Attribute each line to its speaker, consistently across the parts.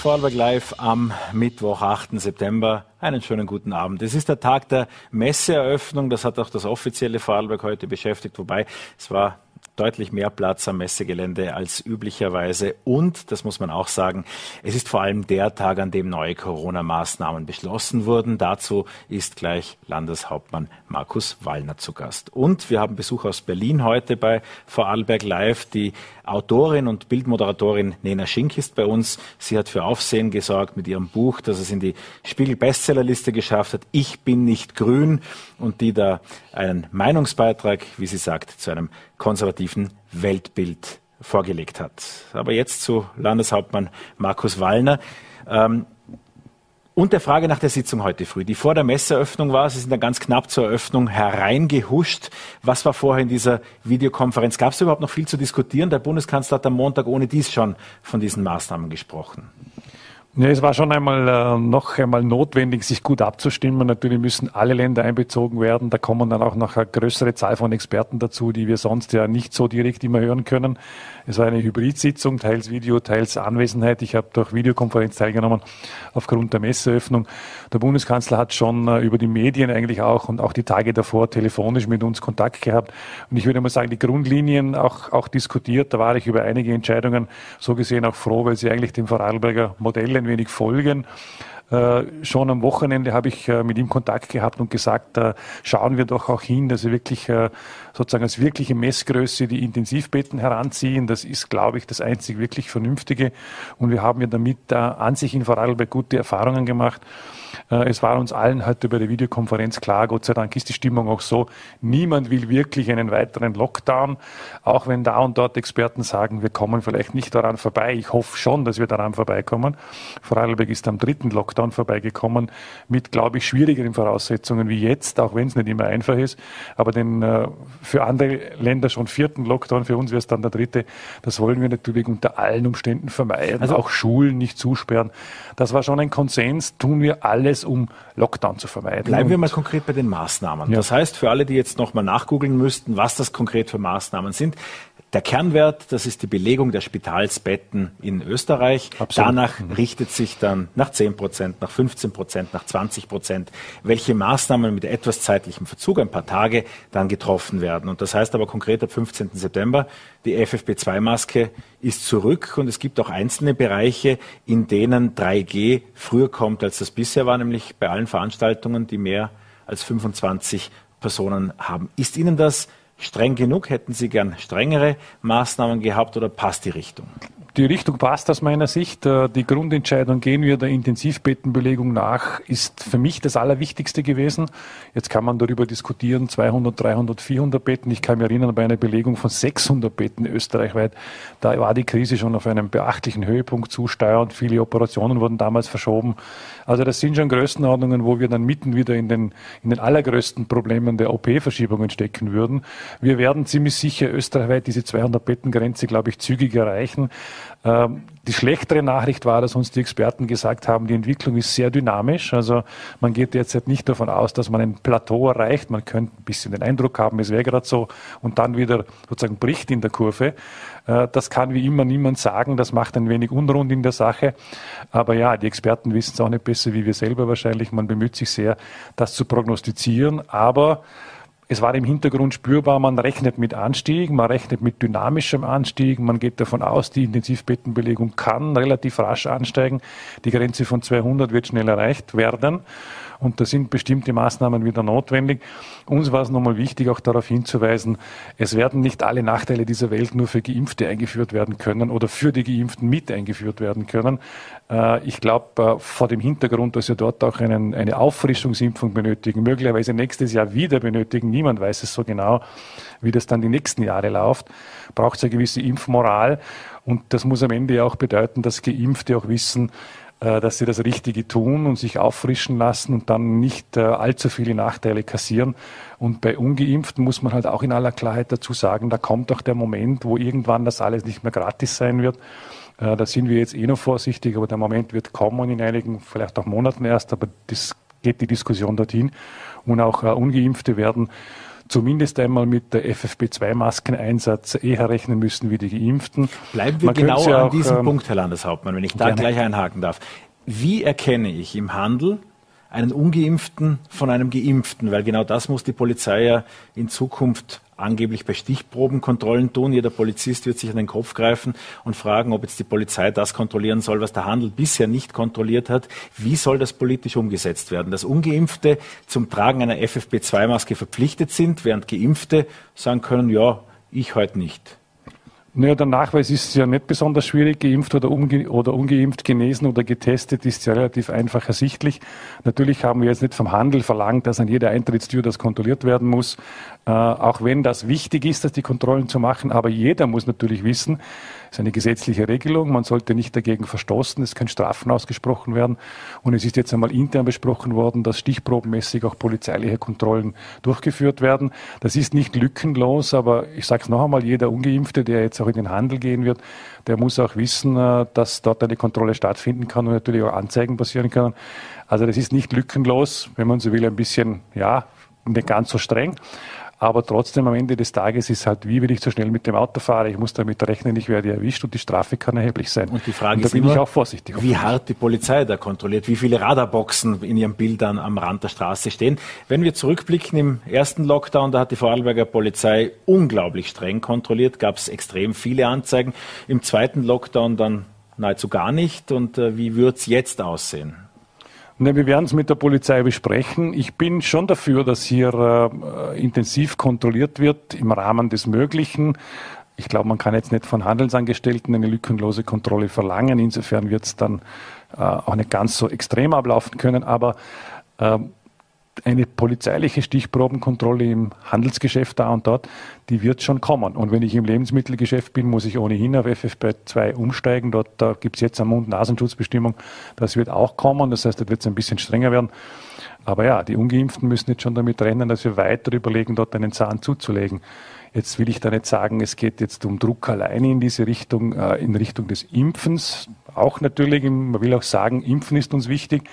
Speaker 1: Vorarlberg Live am Mittwoch, 8. September. Einen schönen guten Abend. Es ist der Tag der Messeeröffnung. Das hat auch das offizielle Vorarlberg heute beschäftigt, wobei es war deutlich mehr Platz am Messegelände als üblicherweise. Und, das muss man auch sagen, es ist vor allem der Tag, an dem neue Corona-Maßnahmen beschlossen wurden. Dazu ist gleich Landeshauptmann Markus Wallner zu Gast. Und wir haben Besuch aus Berlin heute bei Vorarlberg Live. Die Autorin und Bildmoderatorin Nena Schink ist bei uns. Sie hat für Aufsehen gesorgt mit ihrem Buch, das es in die Spiegel-Bestsellerliste geschafft hat. Ich bin nicht grün und die da einen Meinungsbeitrag, wie sie sagt, zu einem konservativen Weltbild vorgelegt hat. Aber jetzt zu Landeshauptmann Markus Wallner. Ähm, und der Frage nach der Sitzung heute früh, die vor der Messeeröffnung war. Sie sind dann ganz knapp zur Eröffnung hereingehuscht. Was war vorher in dieser Videokonferenz? Gab es überhaupt noch viel zu diskutieren? Der Bundeskanzler hat am Montag ohne dies schon von diesen Maßnahmen gesprochen.
Speaker 2: Ja, es war schon einmal äh, noch einmal notwendig, sich gut abzustimmen. Natürlich müssen alle Länder einbezogen werden. Da kommen dann auch noch eine größere Zahl von Experten dazu, die wir sonst ja nicht so direkt immer hören können. Es war eine Hybridsitzung, teils Video, teils Anwesenheit. Ich habe durch Videokonferenz teilgenommen aufgrund der Messeöffnung. Der Bundeskanzler hat schon äh, über die Medien eigentlich auch und auch die Tage davor telefonisch mit uns Kontakt gehabt. Und ich würde mal sagen, die Grundlinien auch, auch diskutiert. Da war ich über einige Entscheidungen so gesehen auch froh, weil sie eigentlich dem Vorarlberger Modell ein wenig folgen. Äh, schon am Wochenende habe ich äh, mit ihm Kontakt gehabt und gesagt, äh, schauen wir doch auch hin, dass wir wirklich sozusagen als wirkliche Messgröße die Intensivbetten heranziehen. Das ist, glaube ich, das einzig wirklich Vernünftige. Und wir haben ja damit an sich in Vorarlberg gute Erfahrungen gemacht. Es war uns allen heute bei der Videokonferenz klar, Gott sei Dank ist die Stimmung auch so, niemand will wirklich einen weiteren Lockdown, auch wenn da und dort Experten sagen, wir kommen vielleicht nicht daran vorbei. Ich hoffe schon, dass wir daran vorbeikommen. Vorarlberg ist am dritten Lockdown vorbeigekommen mit, glaube ich, schwierigeren Voraussetzungen wie jetzt, auch wenn es nicht immer einfach ist. Aber den äh, für andere Länder schon vierten Lockdown, für uns wäre es dann der dritte. Das wollen wir natürlich unter allen Umständen vermeiden. Also auch Schulen nicht zusperren. Das war schon ein Konsens, tun wir alles alles, um Lockdown zu vermeiden.
Speaker 1: Bleiben wir mal konkret bei den Maßnahmen. Ja. Das heißt, für alle, die jetzt nochmal nachgoogeln müssten, was das konkret für Maßnahmen sind, der Kernwert, das ist die Belegung der Spitalsbetten in Österreich. Absolut. Danach mhm. richtet sich dann nach 10 Prozent, nach 15 Prozent, nach 20 Prozent, welche Maßnahmen mit etwas zeitlichem Verzug, ein paar Tage, dann getroffen werden. Und das heißt aber konkret ab 15. September, die FFP2-Maske ist zurück und es gibt auch einzelne Bereiche, in denen 3G früher kommt, als das bisher war, nämlich bei allen Veranstaltungen, die mehr als 25 Personen haben. Ist Ihnen das streng genug? Hätten Sie gern strengere Maßnahmen gehabt oder passt die Richtung?
Speaker 2: Die Richtung passt aus meiner Sicht. Äh, die Grundentscheidung, gehen wir der Intensivbettenbelegung nach, ist für mich das Allerwichtigste gewesen. Jetzt kann man darüber diskutieren, 200, 300, 400 Betten. Ich kann mich erinnern, bei einer Belegung von 600 Betten österreichweit, da war die Krise schon auf einem beachtlichen Höhepunkt zusteuernd. Viele Operationen wurden damals verschoben. Also das sind schon Größenordnungen, wo wir dann mitten wieder in den, in den allergrößten Problemen der OP-Verschiebungen stecken würden. Wir werden ziemlich sicher österreichweit diese 200 Bettengrenze, glaube ich, zügig erreichen. Ähm, die schlechtere Nachricht war, dass uns die Experten gesagt haben, die Entwicklung ist sehr dynamisch. Also man geht derzeit nicht davon aus, dass man ein Plateau erreicht. Man könnte ein bisschen den Eindruck haben, es wäre gerade so und dann wieder sozusagen bricht in der Kurve. Äh, das kann wie immer niemand sagen. Das macht ein wenig unrund in der Sache. Aber ja, die Experten wissen es auch nicht besser wie wir selber wahrscheinlich. Man bemüht sich sehr, das zu prognostizieren. Aber es war im Hintergrund spürbar, man rechnet mit Anstieg, man rechnet mit dynamischem Anstieg, man geht davon aus, die Intensivbettenbelegung kann relativ rasch ansteigen. Die Grenze von 200 wird schnell erreicht werden und da sind bestimmte Maßnahmen wieder notwendig. Uns war es nochmal wichtig, auch darauf hinzuweisen, es werden nicht alle Nachteile dieser Welt nur für Geimpfte eingeführt werden können oder für die Geimpften mit eingeführt werden können. Äh, ich glaube, äh, vor dem Hintergrund, dass wir dort auch einen, eine Auffrischungsimpfung benötigen, möglicherweise nächstes Jahr wieder benötigen, niemand weiß es so genau, wie das dann die nächsten Jahre läuft, braucht es eine gewisse Impfmoral. Und das muss am Ende auch bedeuten, dass Geimpfte auch wissen, äh, dass sie das Richtige tun und sich auffrischen lassen und dann nicht äh, allzu viele Nachteile kassieren. Und bei Ungeimpften muss man halt auch in aller Klarheit dazu sagen, da kommt auch der Moment, wo irgendwann das alles nicht mehr gratis sein wird. Äh, da sind wir jetzt eh noch vorsichtig, aber der Moment wird kommen in einigen, vielleicht auch Monaten erst, aber das geht die Diskussion dorthin. Und auch Ungeimpfte werden zumindest einmal mit der FFP2-Maskeneinsatz eher rechnen müssen wie die Geimpften.
Speaker 1: Bleiben wir Man genau an auch, diesem ähm, Punkt, Herr Landeshauptmann, wenn ich da gerne. gleich einhaken darf. Wie erkenne ich im Handel einen Ungeimpften von einem Geimpften? Weil genau das muss die Polizei ja in Zukunft angeblich bei Stichprobenkontrollen tun. Jeder Polizist wird sich an den Kopf greifen und fragen, ob jetzt die Polizei das kontrollieren soll, was der Handel bisher nicht kontrolliert hat. Wie soll das politisch umgesetzt werden? Dass Ungeimpfte zum Tragen einer FFP2-Maske verpflichtet sind, während Geimpfte sagen können, ja, ich heute nicht.
Speaker 2: Naja, der Nachweis ist ja nicht besonders schwierig. Geimpft oder, unge oder ungeimpft, genesen oder getestet ist ja relativ einfach ersichtlich. Natürlich haben wir jetzt nicht vom Handel verlangt, dass an jeder Eintrittstür das kontrolliert werden muss. Äh, auch wenn das wichtig ist, dass die Kontrollen zu machen. Aber jeder muss natürlich wissen, es ist eine gesetzliche Regelung. Man sollte nicht dagegen verstoßen. Es können Strafen ausgesprochen werden. Und es ist jetzt einmal intern besprochen worden, dass stichprobenmäßig auch polizeiliche Kontrollen durchgeführt werden. Das ist nicht lückenlos, aber ich sage es noch einmal, jeder Ungeimpfte, der jetzt auch in den Handel gehen wird, der muss auch wissen, äh, dass dort eine Kontrolle stattfinden kann und natürlich auch Anzeigen passieren können. Also das ist nicht lückenlos, wenn man so will, ein bisschen, ja, nicht ganz so streng. Aber trotzdem am Ende des Tages ist halt, wie wenn ich zu schnell mit dem Auto fahre, ich muss damit rechnen, ich werde erwischt und die Strafe kann erheblich sein.
Speaker 1: Und die Frage und da ist bin immer, ich auch vorsichtig. Wie hart die Polizei da kontrolliert, wie viele Radarboxen in ihren Bildern am Rand der Straße stehen. Wenn wir zurückblicken im ersten Lockdown, da hat die Vorarlberger Polizei unglaublich streng kontrolliert, gab es extrem viele Anzeigen. Im zweiten Lockdown dann nahezu gar nicht. Und äh, wie wird es jetzt aussehen?
Speaker 2: Ne, wir werden es mit der Polizei besprechen. Ich bin schon dafür, dass hier äh, intensiv kontrolliert wird im Rahmen des Möglichen. Ich glaube, man kann jetzt nicht von Handelsangestellten eine lückenlose Kontrolle verlangen. Insofern wird es dann äh, auch nicht ganz so extrem ablaufen können. Aber äh, eine polizeiliche Stichprobenkontrolle im Handelsgeschäft da und dort, die wird schon kommen. Und wenn ich im Lebensmittelgeschäft bin, muss ich ohnehin auf FFP2 umsteigen. Dort gibt es jetzt eine Mund-Nasenschutzbestimmung. Das wird auch kommen. Das heißt, da wird ein bisschen strenger werden. Aber ja, die Ungeimpften müssen jetzt schon damit rennen, dass wir weiter überlegen, dort einen Zahn zuzulegen. Jetzt will ich da nicht sagen, es geht jetzt um Druck alleine in diese Richtung, äh, in Richtung des Impfens. Auch natürlich, man will auch sagen, Impfen ist uns wichtig.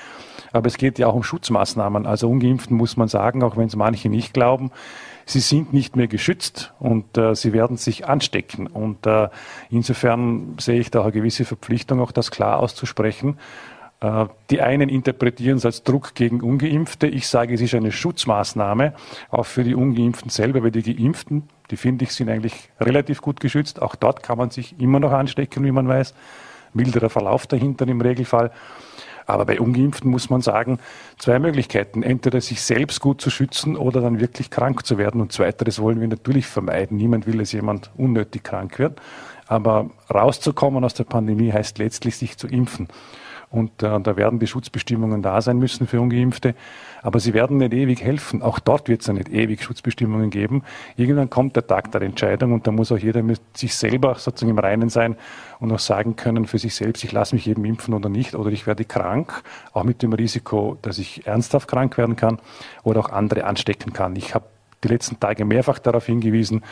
Speaker 2: Aber es geht ja auch um Schutzmaßnahmen. Also Ungeimpften muss man sagen, auch wenn es manche nicht glauben, sie sind nicht mehr geschützt und äh, sie werden sich anstecken. Und äh, insofern sehe ich da eine gewisse Verpflichtung, auch das klar auszusprechen. Äh, die einen interpretieren es als Druck gegen Ungeimpfte. Ich sage, es ist eine Schutzmaßnahme, auch für die Ungeimpften selber, weil die Geimpften, die finde ich, sind eigentlich relativ gut geschützt. Auch dort kann man sich immer noch anstecken, wie man weiß. Milderer Verlauf dahinter im Regelfall. Aber bei Ungeimpften muss man sagen, zwei Möglichkeiten. Entweder sich selbst gut zu schützen oder dann wirklich krank zu werden. Und zweiteres wollen wir natürlich vermeiden. Niemand will, dass jemand unnötig krank wird. Aber rauszukommen aus der Pandemie heißt letztlich, sich zu impfen. Und äh, da werden die Schutzbestimmungen da sein müssen für Ungeimpfte. Aber sie werden nicht ewig helfen. Auch dort wird es ja nicht ewig Schutzbestimmungen geben. Irgendwann kommt der Tag der Entscheidung und da muss auch jeder mit sich selber sozusagen im Reinen sein und auch sagen können für sich selbst, ich lasse mich eben impfen oder nicht oder ich werde krank, auch mit dem Risiko, dass ich ernsthaft krank werden kann oder auch andere anstecken kann. Ich habe die letzten Tage mehrfach darauf hingewiesen,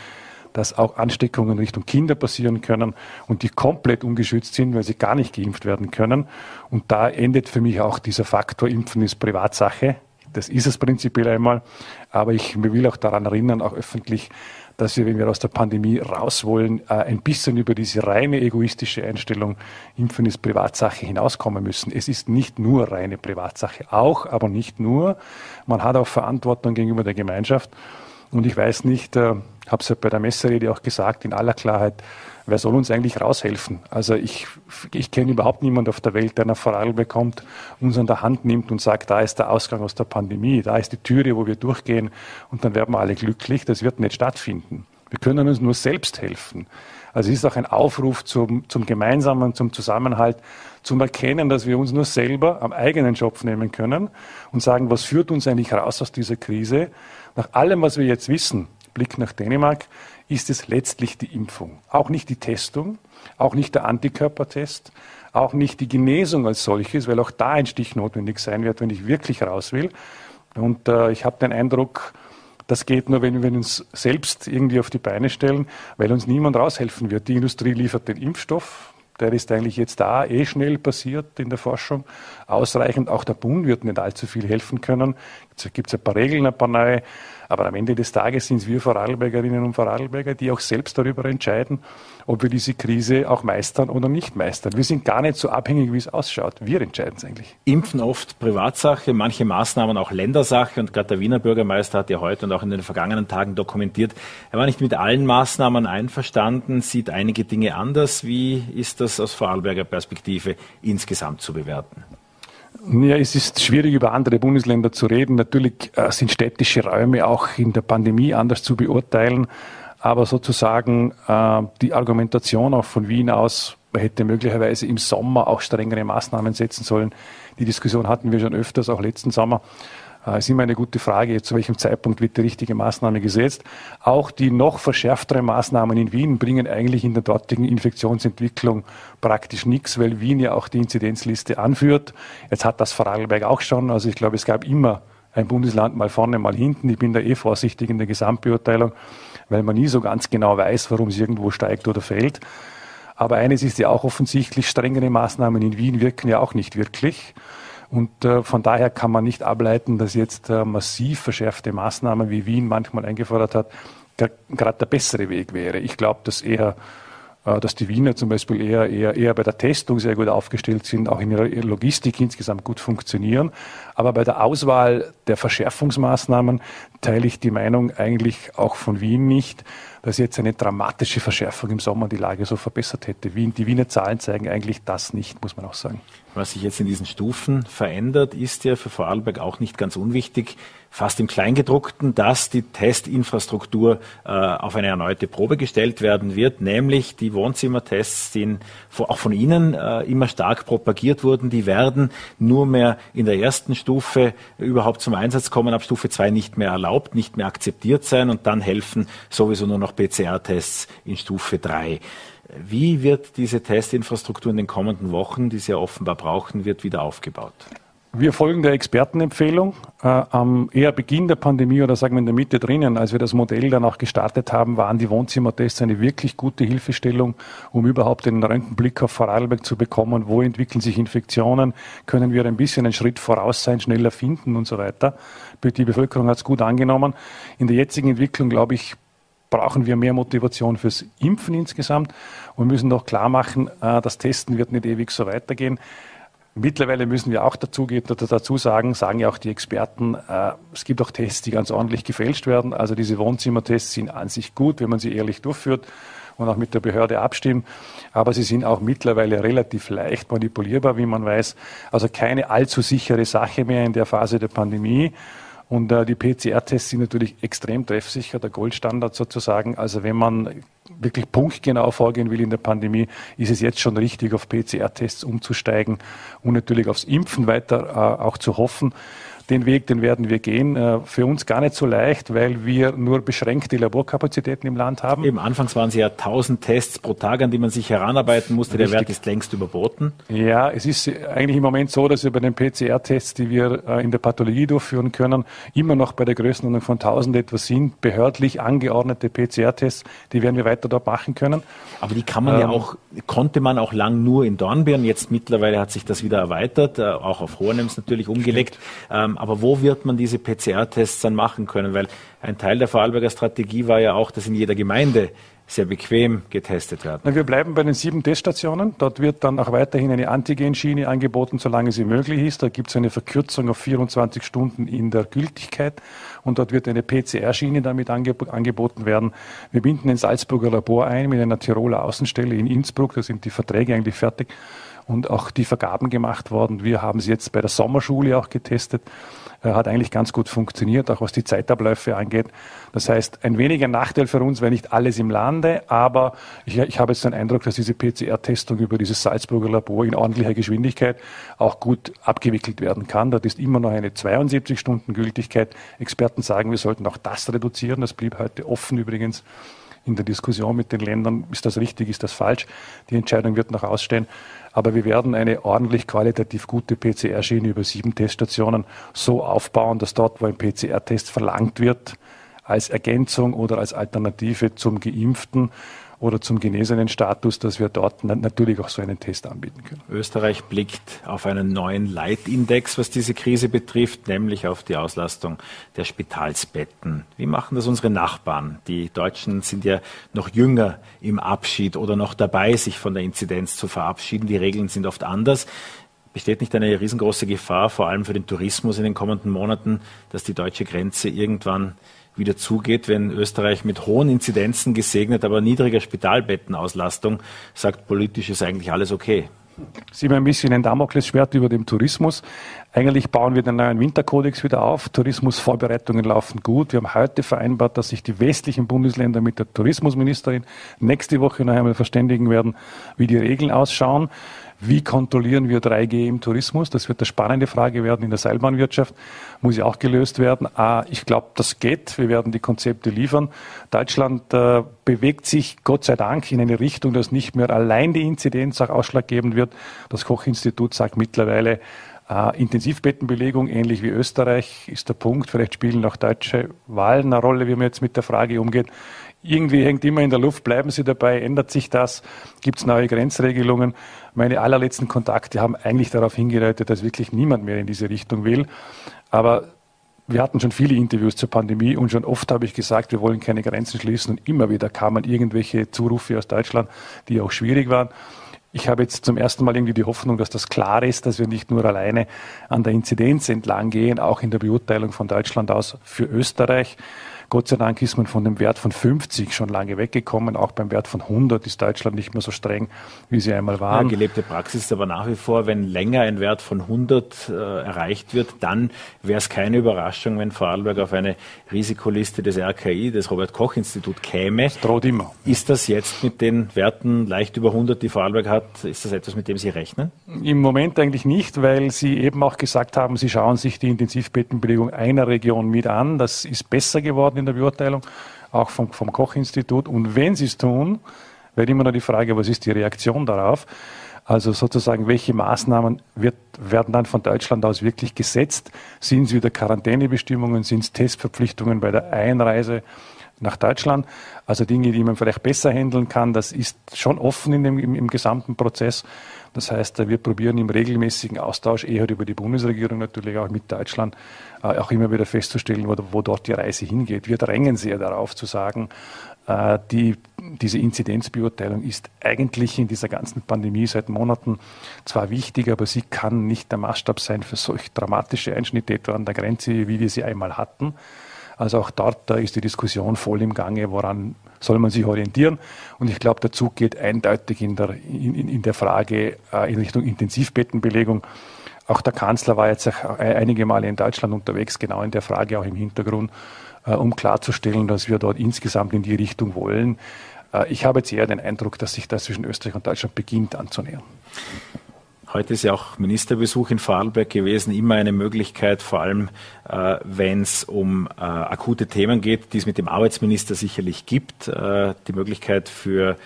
Speaker 2: dass auch Ansteckungen Richtung Kinder passieren können und die komplett ungeschützt sind, weil sie gar nicht geimpft werden können. Und da endet für mich auch dieser Faktor, Impfen ist Privatsache. Das ist es prinzipiell einmal. Aber ich will auch daran erinnern, auch öffentlich, dass wir, wenn wir aus der Pandemie raus wollen, äh, ein bisschen über diese reine egoistische Einstellung, Impfen ist Privatsache, hinauskommen müssen. Es ist nicht nur reine Privatsache, auch, aber nicht nur. Man hat auch Verantwortung gegenüber der Gemeinschaft. Und ich weiß nicht, äh, habe es ja bei der Messerede auch gesagt, in aller Klarheit, wer soll uns eigentlich raushelfen? Also ich, ich kenne überhaupt niemanden auf der Welt, der eine Vorarlberg bekommt, uns an der Hand nimmt und sagt, da ist der Ausgang aus der Pandemie, da ist die Türe, wo wir durchgehen und dann werden wir alle glücklich. Das wird nicht stattfinden. Wir können uns nur selbst helfen. Also es ist auch ein Aufruf zum, zum Gemeinsamen, zum Zusammenhalt, zum Erkennen, dass wir uns nur selber am eigenen Schopf nehmen können und sagen, was führt uns eigentlich raus aus dieser Krise? Nach allem, was wir jetzt wissen, Blick nach Dänemark, ist es letztlich die Impfung. Auch nicht die Testung, auch nicht der Antikörpertest, auch nicht die Genesung als solches, weil auch da ein Stich notwendig sein wird, wenn ich wirklich raus will. Und äh, ich habe den Eindruck, das geht nur, wenn wir uns selbst irgendwie auf die Beine stellen, weil uns niemand raushelfen wird. Die Industrie liefert den Impfstoff. Der ist eigentlich jetzt da, eh schnell passiert in der Forschung. Ausreichend. Auch der Bund wird nicht allzu viel helfen können. Es gibt ein paar Regeln, ein paar neue. Aber am Ende des Tages sind es wir Vorarlbergerinnen und Vorarlberger, die auch selbst darüber entscheiden, ob wir diese Krise auch meistern oder nicht meistern. Wir sind gar nicht so abhängig, wie es ausschaut. Wir entscheiden es eigentlich.
Speaker 1: Impfen oft Privatsache, manche Maßnahmen auch Ländersache. Und gerade der Wiener Bürgermeister hat ja heute und auch in den vergangenen Tagen dokumentiert, er war nicht mit allen Maßnahmen einverstanden, sieht einige Dinge anders. Wie ist das aus Vorarlberger Perspektive insgesamt zu bewerten?
Speaker 2: Ja, es ist schwierig, über andere Bundesländer zu reden. Natürlich äh, sind städtische Räume auch in der Pandemie anders zu beurteilen. Aber sozusagen äh, die Argumentation auch von Wien aus, man hätte möglicherweise im Sommer auch strengere Maßnahmen setzen sollen. Die Diskussion hatten wir schon öfters, auch letzten Sommer. Äh, ist immer eine gute Frage, zu welchem Zeitpunkt wird die richtige Maßnahme gesetzt. Auch die noch verschärfteren Maßnahmen in Wien bringen eigentlich in der dortigen Infektionsentwicklung praktisch nichts, weil Wien ja auch die Inzidenzliste anführt. Jetzt hat das Vorarlberg auch schon. Also ich glaube, es gab immer ein Bundesland mal vorne, mal hinten. Ich bin da eh vorsichtig in der Gesamtbeurteilung, weil man nie so ganz genau weiß, warum es irgendwo steigt oder fällt. Aber eines ist ja auch offensichtlich, strengere Maßnahmen in Wien wirken ja auch nicht wirklich. Und äh, von daher kann man nicht ableiten, dass jetzt äh, massiv verschärfte Maßnahmen, wie Wien manchmal eingefordert hat, gerade der bessere Weg wäre. Ich glaube, dass eher dass die Wiener zum Beispiel eher, eher, eher bei der Testung sehr gut aufgestellt sind, auch in ihrer Logistik insgesamt gut funktionieren. Aber bei der Auswahl der Verschärfungsmaßnahmen teile ich die Meinung eigentlich auch von Wien nicht, dass jetzt eine dramatische Verschärfung im Sommer die Lage so verbessert hätte. Wien, die Wiener Zahlen zeigen eigentlich das nicht, muss man auch sagen.
Speaker 1: Was sich jetzt in diesen Stufen verändert, ist ja für Vorarlberg auch nicht ganz unwichtig, fast im Kleingedruckten, dass die Testinfrastruktur äh, auf eine erneute Probe gestellt werden wird, nämlich die Wohnzimmertests, die auch von Ihnen äh, immer stark propagiert wurden, die werden nur mehr in der ersten Stufe überhaupt zum Einsatz kommen, ab Stufe 2 nicht mehr erlaubt, nicht mehr akzeptiert sein und dann helfen sowieso nur noch PCR-Tests in Stufe 3. Wie wird diese Testinfrastruktur in den kommenden Wochen, die Sie ja offenbar brauchen wird, wieder aufgebaut?
Speaker 2: Wir folgen der Expertenempfehlung. Äh, am eher Beginn der Pandemie oder sagen wir in der Mitte drinnen, als wir das Modell dann auch gestartet haben, waren die Wohnzimmertests eine wirklich gute Hilfestellung, um überhaupt einen Röntgenblick auf Vorarlberg zu bekommen. Wo entwickeln sich Infektionen? Können wir ein bisschen einen Schritt voraus sein, schneller finden und so weiter? Die Bevölkerung hat es gut angenommen. In der jetzigen Entwicklung, glaube ich, brauchen wir mehr Motivation fürs Impfen insgesamt und müssen doch klar machen, äh, das Testen wird nicht ewig so weitergehen. Mittlerweile müssen wir auch dazu, dazu sagen, sagen ja auch die Experten, äh, es gibt auch Tests, die ganz ordentlich gefälscht werden. Also diese Wohnzimmertests sind an sich gut, wenn man sie ehrlich durchführt und auch mit der Behörde abstimmen. Aber sie sind auch mittlerweile relativ leicht manipulierbar, wie man weiß. Also keine allzu sichere Sache mehr in der Phase der Pandemie. Und äh, die PCR-Tests sind natürlich extrem treffsicher, der Goldstandard sozusagen. Also wenn man wirklich punktgenau vorgehen will in der Pandemie, ist es jetzt schon richtig, auf PCR-Tests umzusteigen und natürlich aufs Impfen weiter äh, auch zu hoffen. Den Weg, den werden wir gehen. Äh, für uns gar nicht so leicht, weil wir nur beschränkte Laborkapazitäten im Land haben.
Speaker 1: Eben anfangs waren es ja 1000 Tests pro Tag, an die man sich heranarbeiten musste. Richtig. Der Wert ist längst überboten.
Speaker 2: Ja, es ist eigentlich im Moment so, dass wir bei den PCR-Tests, die wir äh, in der Pathologie durchführen können, immer noch bei der Größenordnung von 1000 etwas sind. Behördlich angeordnete PCR-Tests, die werden wir weiter dort machen können.
Speaker 1: Aber die kann man ähm, ja auch, konnte man auch lang nur in Dornbirn. Jetzt mittlerweile hat sich das wieder erweitert, äh, auch auf Hohenems natürlich umgelegt. Ähm, aber wo wird man diese PCR-Tests dann machen können? Weil ein Teil der Vorarlberger Strategie war ja auch, dass in jeder Gemeinde sehr bequem getestet werden.
Speaker 2: Na, wir bleiben bei den sieben Teststationen. Dort wird dann auch weiterhin eine Antigenschiene angeboten, solange sie möglich ist. Da gibt es eine Verkürzung auf 24 Stunden in der Gültigkeit und dort wird eine PCR-Schiene damit angeboten werden. Wir binden ein Salzburger Labor ein mit einer Tiroler Außenstelle in Innsbruck. Da sind die Verträge eigentlich fertig und auch die Vergaben gemacht worden. Wir haben sie jetzt bei der Sommerschule auch getestet. Hat eigentlich ganz gut funktioniert, auch was die Zeitabläufe angeht. Das heißt, ein weniger Nachteil für uns wäre nicht alles im Lande, aber ich, ich habe jetzt den Eindruck, dass diese PCR-Testung über dieses Salzburger Labor in ordentlicher Geschwindigkeit auch gut abgewickelt werden kann. Dort ist immer noch eine 72 Stunden Gültigkeit. Experten sagen, wir sollten auch das reduzieren. Das blieb heute offen übrigens in der Diskussion mit den Ländern, ist das richtig, ist das falsch. Die Entscheidung wird noch ausstehen. Aber wir werden eine ordentlich qualitativ gute PCR-Schiene über sieben Teststationen so aufbauen, dass dort, wo ein PCR-Test verlangt wird, als Ergänzung oder als Alternative zum Geimpften oder zum genesenen Status, dass wir dort natürlich auch so einen Test anbieten können.
Speaker 1: Österreich blickt auf einen neuen Leitindex, was diese Krise betrifft, nämlich auf die Auslastung der Spitalsbetten. Wie machen das unsere Nachbarn? Die Deutschen sind ja noch jünger im Abschied oder noch dabei, sich von der Inzidenz zu verabschieden. Die Regeln sind oft anders. Besteht nicht eine riesengroße Gefahr, vor allem für den Tourismus in den kommenden Monaten, dass die deutsche Grenze irgendwann wieder zugeht, wenn Österreich mit hohen Inzidenzen gesegnet, aber niedriger Spitalbettenauslastung sagt, politisch ist eigentlich alles okay.
Speaker 2: Sie haben ein bisschen ein Damoklesschwert über dem Tourismus. Eigentlich bauen wir den neuen Winterkodex wieder auf. Tourismusvorbereitungen laufen gut. Wir haben heute vereinbart, dass sich die westlichen Bundesländer mit der Tourismusministerin nächste Woche noch einmal verständigen werden, wie die Regeln ausschauen. Wie kontrollieren wir 3G im Tourismus? Das wird eine spannende Frage werden in der Seilbahnwirtschaft. Muss ja auch gelöst werden. Ah, ich glaube, das geht. Wir werden die Konzepte liefern. Deutschland äh, bewegt sich Gott sei Dank in eine Richtung, dass nicht mehr allein die Inzidenz auch ausschlaggebend wird. Das Koch-Institut sagt mittlerweile, äh, Intensivbettenbelegung, ähnlich wie Österreich, ist der Punkt. Vielleicht spielen auch deutsche Wahlen eine Rolle, wie man jetzt mit der Frage umgeht irgendwie hängt immer in der Luft, bleiben Sie dabei, ändert sich das, gibt es neue Grenzregelungen. Meine allerletzten Kontakte haben eigentlich darauf hingedeutet, dass wirklich niemand mehr in diese Richtung will. Aber wir hatten schon viele Interviews zur Pandemie und schon oft habe ich gesagt, wir wollen keine Grenzen schließen und immer wieder kamen irgendwelche Zurufe aus Deutschland, die auch schwierig waren. Ich habe jetzt zum ersten Mal irgendwie die Hoffnung, dass das klar ist, dass wir nicht nur alleine an der Inzidenz entlang gehen, auch in der Beurteilung von Deutschland aus für Österreich. Gott sei Dank ist man von dem Wert von 50 schon lange weggekommen. Auch beim Wert von 100 ist Deutschland nicht mehr so streng, wie sie einmal waren.
Speaker 1: Ja, gelebte Praxis ist aber nach wie vor, wenn länger ein Wert von 100 äh, erreicht wird, dann wäre es keine Überraschung, wenn Vorarlberg auf eine Risikoliste des RKI, des Robert-Koch-Institut käme. Das
Speaker 2: droht immer.
Speaker 1: Ist das jetzt mit den Werten leicht über 100, die Vorarlberg hat, ist das etwas, mit dem Sie rechnen?
Speaker 2: Im Moment eigentlich nicht, weil Sie eben auch gesagt haben, Sie schauen sich die Intensivbettenbelegung einer Region mit an. Das ist besser geworden in der Beurteilung, auch vom, vom Koch-Institut. Und wenn sie es tun, wäre immer noch die Frage, was ist die Reaktion darauf? Also sozusagen, welche Maßnahmen wird, werden dann von Deutschland aus wirklich gesetzt? Sind es wieder Quarantänebestimmungen? Sind es Testverpflichtungen bei der Einreise nach Deutschland? Also Dinge, die man vielleicht besser handeln kann. Das ist schon offen in dem, im, im gesamten Prozess. Das heißt, wir probieren im regelmäßigen Austausch eher über die Bundesregierung natürlich auch mit Deutschland äh, auch immer wieder festzustellen, wo, wo dort die Reise hingeht. Wir drängen sehr darauf zu sagen, äh, die, diese Inzidenzbeurteilung ist eigentlich in dieser ganzen Pandemie seit Monaten zwar wichtig, aber sie kann nicht der Maßstab sein für solch dramatische Einschnitte etwa an der Grenze, wie wir sie einmal hatten. Also auch dort ist die Diskussion voll im Gange, woran soll man sich orientieren. Und ich glaube, der Zug geht eindeutig in der, in, in der Frage äh, in Richtung Intensivbettenbelegung. Auch der Kanzler war jetzt einige Male in Deutschland unterwegs, genau in der Frage auch im Hintergrund, äh, um klarzustellen, dass wir dort insgesamt in die Richtung wollen. Äh, ich habe jetzt eher den Eindruck, dass sich das zwischen Österreich und Deutschland beginnt anzunähern.
Speaker 1: Heute ist ja auch Ministerbesuch in Vorarlberg gewesen, immer eine Möglichkeit, vor allem äh, wenn es um äh, akute Themen geht, die es mit dem Arbeitsminister sicherlich gibt, äh, die Möglichkeit für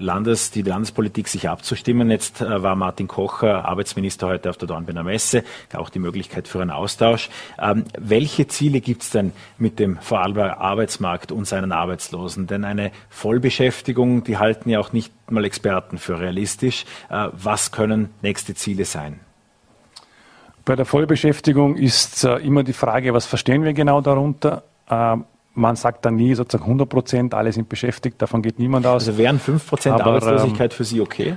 Speaker 1: Landes, die Landespolitik sich abzustimmen. Jetzt äh, war Martin Kocher Arbeitsminister heute auf der Dornbirner Messe, auch die Möglichkeit für einen Austausch. Ähm, welche Ziele gibt es denn mit dem Vorarlberger Arbeitsmarkt und seinen Arbeitslosen? Denn eine Vollbeschäftigung, die halten ja auch nicht mal Experten für realistisch. Äh, was können nächste Ziele sein?
Speaker 2: Bei der Vollbeschäftigung ist immer die Frage, was verstehen wir genau darunter? Ähm, man sagt dann nie sozusagen 100 Prozent, alle sind beschäftigt, davon geht niemand aus.
Speaker 1: Also wären 5 Prozent Arbeitslosigkeit ähm, für Sie okay?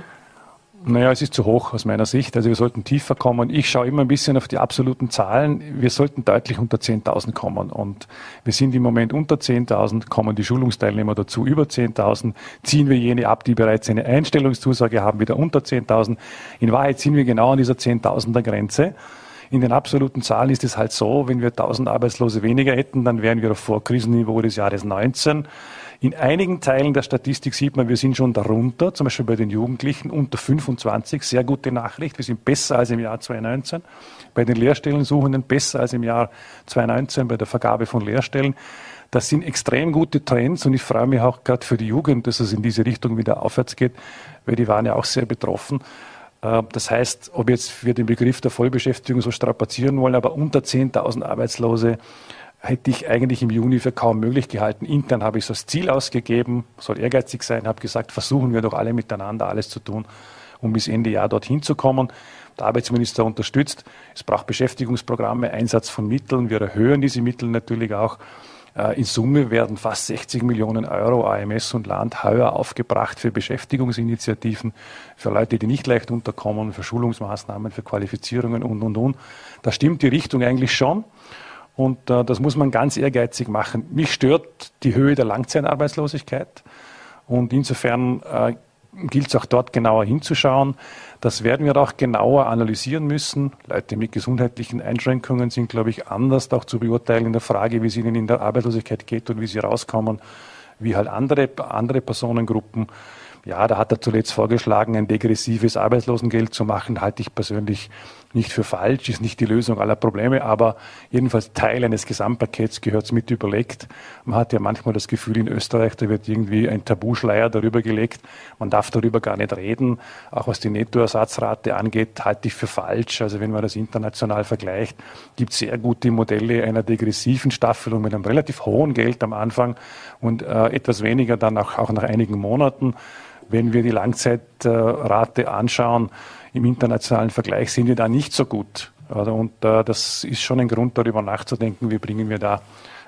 Speaker 2: Naja, es ist zu hoch aus meiner Sicht. Also wir sollten tiefer kommen. Ich schaue immer ein bisschen auf die absoluten Zahlen. Wir sollten deutlich unter 10.000 kommen. Und wir sind im Moment unter 10.000, kommen die Schulungsteilnehmer dazu über 10.000. Ziehen wir jene ab, die bereits eine Einstellungszusage haben, wieder unter 10.000. In Wahrheit sind wir genau an dieser 10.000er Grenze. In den absoluten Zahlen ist es halt so, wenn wir 1000 Arbeitslose weniger hätten, dann wären wir auf Vorkrisenniveau des Jahres 19. In einigen Teilen der Statistik sieht man, wir sind schon darunter, zum Beispiel bei den Jugendlichen unter 25. Sehr gute Nachricht. Wir sind besser als im Jahr 2019. Bei den Lehrstellensuchenden besser als im Jahr 2019 bei der Vergabe von Lehrstellen. Das sind extrem gute Trends und ich freue mich auch gerade für die Jugend, dass es in diese Richtung wieder aufwärts geht, weil die waren ja auch sehr betroffen. Äh, das heißt, ob jetzt wir den Begriff der Vollbeschäftigung so strapazieren wollen, aber unter 10.000 Arbeitslose hätte ich eigentlich im Juni für kaum möglich gehalten. Intern habe ich so das Ziel ausgegeben, soll ehrgeizig sein, habe gesagt, versuchen wir doch alle miteinander alles zu tun, um bis Ende Jahr dorthin zu kommen. Der Arbeitsminister unterstützt. Es braucht Beschäftigungsprogramme, Einsatz von Mitteln. Wir erhöhen diese Mittel natürlich auch. Äh, in Summe werden fast 60 Millionen Euro AMS und Land heuer aufgebracht für Beschäftigungsinitiativen, für Leute, die nicht leicht unterkommen, für Schulungsmaßnahmen, für Qualifizierungen und, und, und. Da stimmt die Richtung eigentlich schon. Und äh, das muss man ganz ehrgeizig machen. Mich stört die Höhe der Langzeitarbeitslosigkeit. Und insofern äh, gilt es auch dort genauer hinzuschauen. Das werden wir auch genauer analysieren müssen. Leute mit gesundheitlichen Einschränkungen sind, glaube ich, anders auch zu beurteilen in der Frage, wie es ihnen in der Arbeitslosigkeit geht und wie sie rauskommen, wie halt andere, andere Personengruppen. Ja, da hat er zuletzt vorgeschlagen, ein degressives Arbeitslosengeld zu machen, halte ich persönlich nicht für falsch, ist nicht die Lösung aller Probleme, aber jedenfalls Teil eines Gesamtpakets gehört es mit überlegt. Man hat ja manchmal das Gefühl, in Österreich, da wird irgendwie ein Tabuschleier darüber gelegt. Man darf darüber gar nicht reden. Auch was die Nettoersatzrate angeht, halte ich für falsch. Also wenn man das international vergleicht, gibt es sehr gute Modelle einer degressiven Staffelung mit einem relativ hohen Geld am Anfang und äh, etwas weniger dann auch, auch nach einigen Monaten. Wenn wir die Langzeitrate anschauen, im internationalen Vergleich sind wir da nicht so gut. Und äh, das ist schon ein Grund, darüber nachzudenken, wie bringen wir da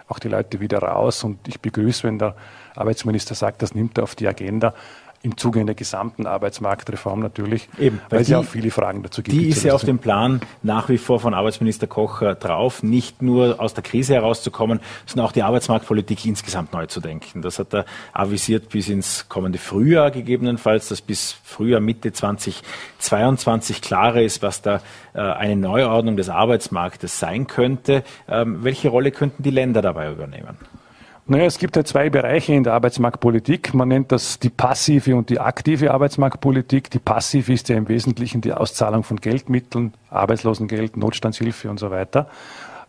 Speaker 2: auch die Leute wieder raus. Und ich begrüße, wenn der Arbeitsminister sagt, das nimmt er auf die Agenda im Zuge der gesamten Arbeitsmarktreform natürlich,
Speaker 1: Eben, weil, weil es ja auch viele Fragen dazu gibt. Die ist ja auf dem Plan nach wie vor von Arbeitsminister Koch äh, drauf, nicht nur aus der Krise herauszukommen, sondern auch die Arbeitsmarktpolitik insgesamt neu zu denken. Das hat er avisiert bis ins kommende Frühjahr gegebenenfalls, dass bis Frühjahr Mitte 2022 klarer ist, was da äh, eine Neuordnung des Arbeitsmarktes sein könnte. Ähm, welche Rolle könnten die Länder dabei übernehmen?
Speaker 2: Naja, es gibt ja zwei Bereiche in der Arbeitsmarktpolitik. Man nennt das die passive und die aktive Arbeitsmarktpolitik. Die passive ist ja im Wesentlichen die Auszahlung von Geldmitteln, Arbeitslosengeld, Notstandshilfe und so weiter.